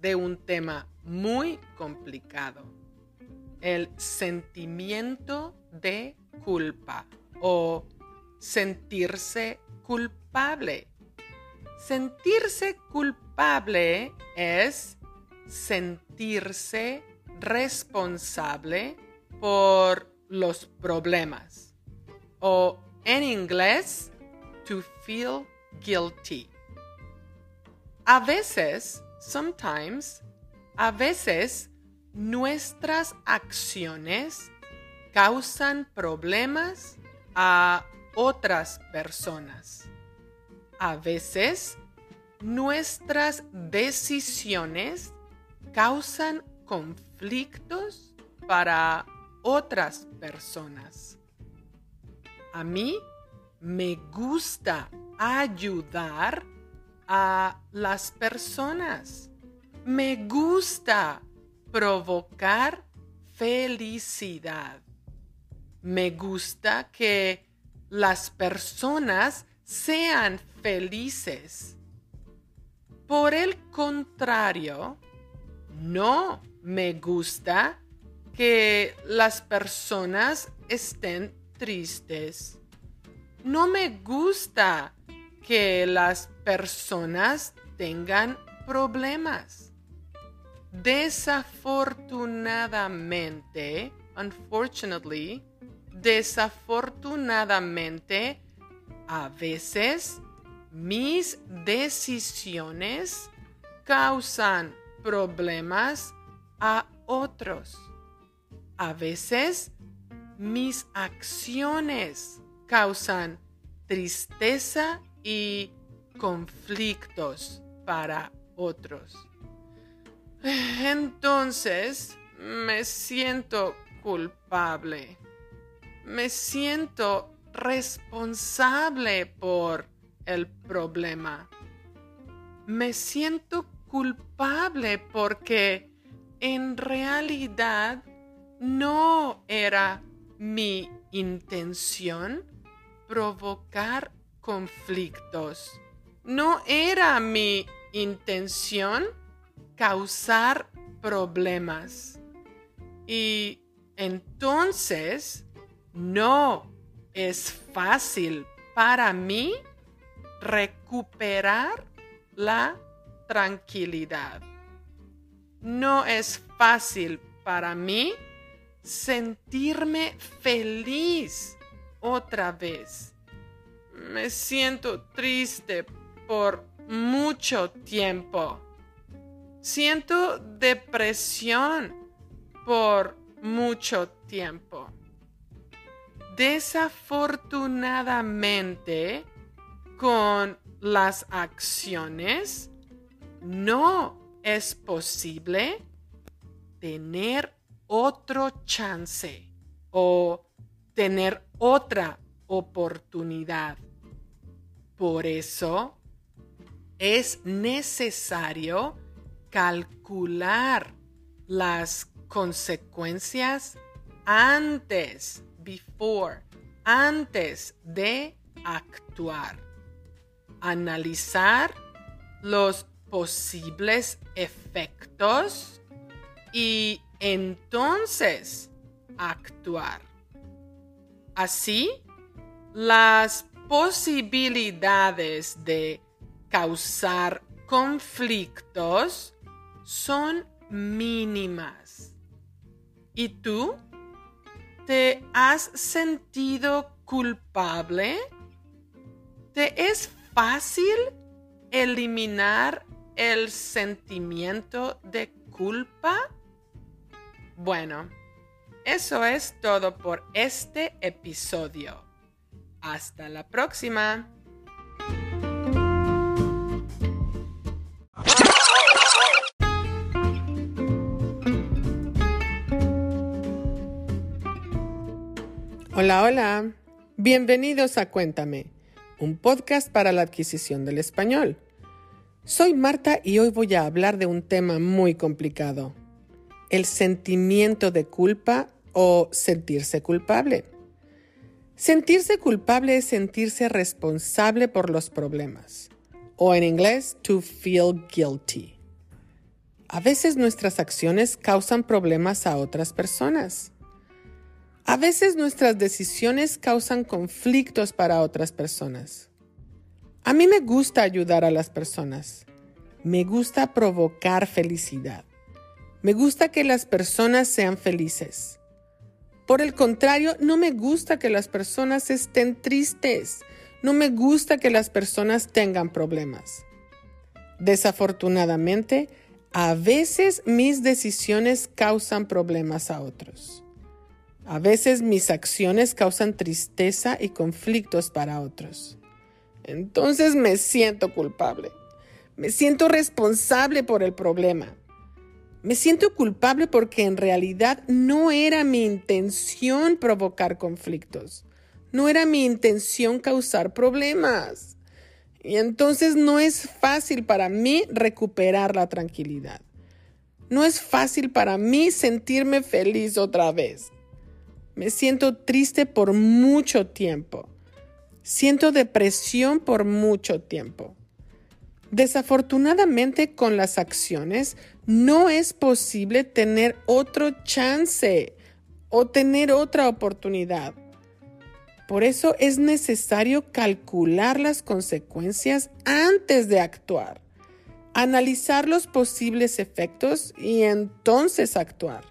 de un tema muy complicado, el sentimiento de culpa o sentirse culpable. Sentirse culpable es sentirse responsable por los problemas o en inglés to feel guilty. A veces sometimes, a veces, nuestras acciones causan problemas a otras personas. A veces, nuestras decisiones causan conflictos para otras personas. A mí me gusta ayudar a las personas. Me gusta provocar felicidad. Me gusta que las personas sean felices. Por el contrario, no me gusta que las personas estén tristes. No me gusta que las personas tengan problemas. Desafortunadamente, unfortunately, desafortunadamente, a veces mis decisiones causan problemas a otros. A veces mis acciones causan tristeza y conflictos para otros. Entonces me siento culpable. Me siento responsable por el problema. Me siento culpable porque en realidad no era mi intención provocar conflictos. No era mi intención causar problemas. Y entonces no es fácil para mí recuperar la tranquilidad. No es fácil para mí sentirme feliz otra vez me siento triste por mucho tiempo. Siento depresión por mucho tiempo. Desafortunadamente, con las acciones, no es posible tener otro chance o tener otra oportunidad. Por eso es necesario calcular las consecuencias antes, before, antes de actuar. Analizar los posibles efectos y entonces actuar. Así, las posibilidades de causar conflictos son mínimas. ¿Y tú? ¿Te has sentido culpable? ¿Te es fácil eliminar el sentimiento de culpa? Bueno, eso es todo por este episodio. Hasta la próxima. Hola, hola. Bienvenidos a Cuéntame, un podcast para la adquisición del español. Soy Marta y hoy voy a hablar de un tema muy complicado, el sentimiento de culpa o sentirse culpable. Sentirse culpable es sentirse responsable por los problemas, o en inglés, to feel guilty. A veces nuestras acciones causan problemas a otras personas. A veces nuestras decisiones causan conflictos para otras personas. A mí me gusta ayudar a las personas. Me gusta provocar felicidad. Me gusta que las personas sean felices. Por el contrario, no me gusta que las personas estén tristes. No me gusta que las personas tengan problemas. Desafortunadamente, a veces mis decisiones causan problemas a otros. A veces mis acciones causan tristeza y conflictos para otros. Entonces me siento culpable. Me siento responsable por el problema. Me siento culpable porque en realidad no era mi intención provocar conflictos. No era mi intención causar problemas. Y entonces no es fácil para mí recuperar la tranquilidad. No es fácil para mí sentirme feliz otra vez. Me siento triste por mucho tiempo. Siento depresión por mucho tiempo. Desafortunadamente con las acciones no es posible tener otro chance o tener otra oportunidad. Por eso es necesario calcular las consecuencias antes de actuar, analizar los posibles efectos y entonces actuar.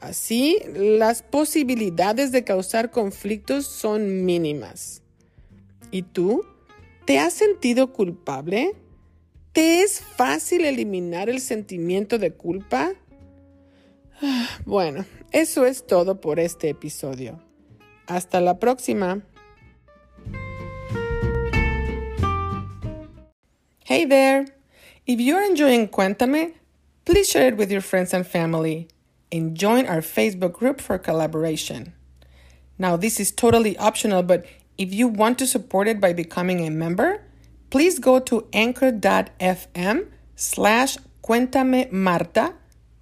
Así, las posibilidades de causar conflictos son mínimas. ¿Y tú? ¿Te has sentido culpable? ¿Te es fácil eliminar el sentimiento de culpa? Ah, bueno, eso es todo por este episodio. Hasta la próxima. Hey there! If you're enjoying Cuéntame, please share it with your friends and family. and join our Facebook group for collaboration. Now, this is totally optional, but if you want to support it by becoming a member, please go to anchor.fm slash cuéntame Marta,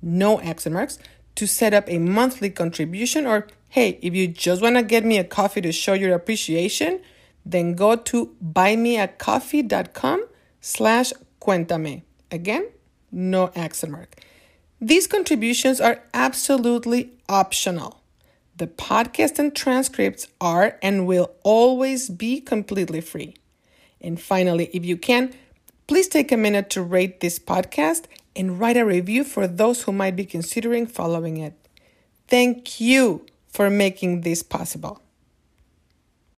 no accent marks, to set up a monthly contribution. Or hey, if you just want to get me a coffee to show your appreciation, then go to buymeacoffee.com slash cuéntame. Again, no accent mark. These contributions are absolutely optional. The podcast and transcripts are and will always be completely free. And finally, if you can, please take a minute to rate this podcast and write a review for those who might be considering following it. Thank you for making this possible.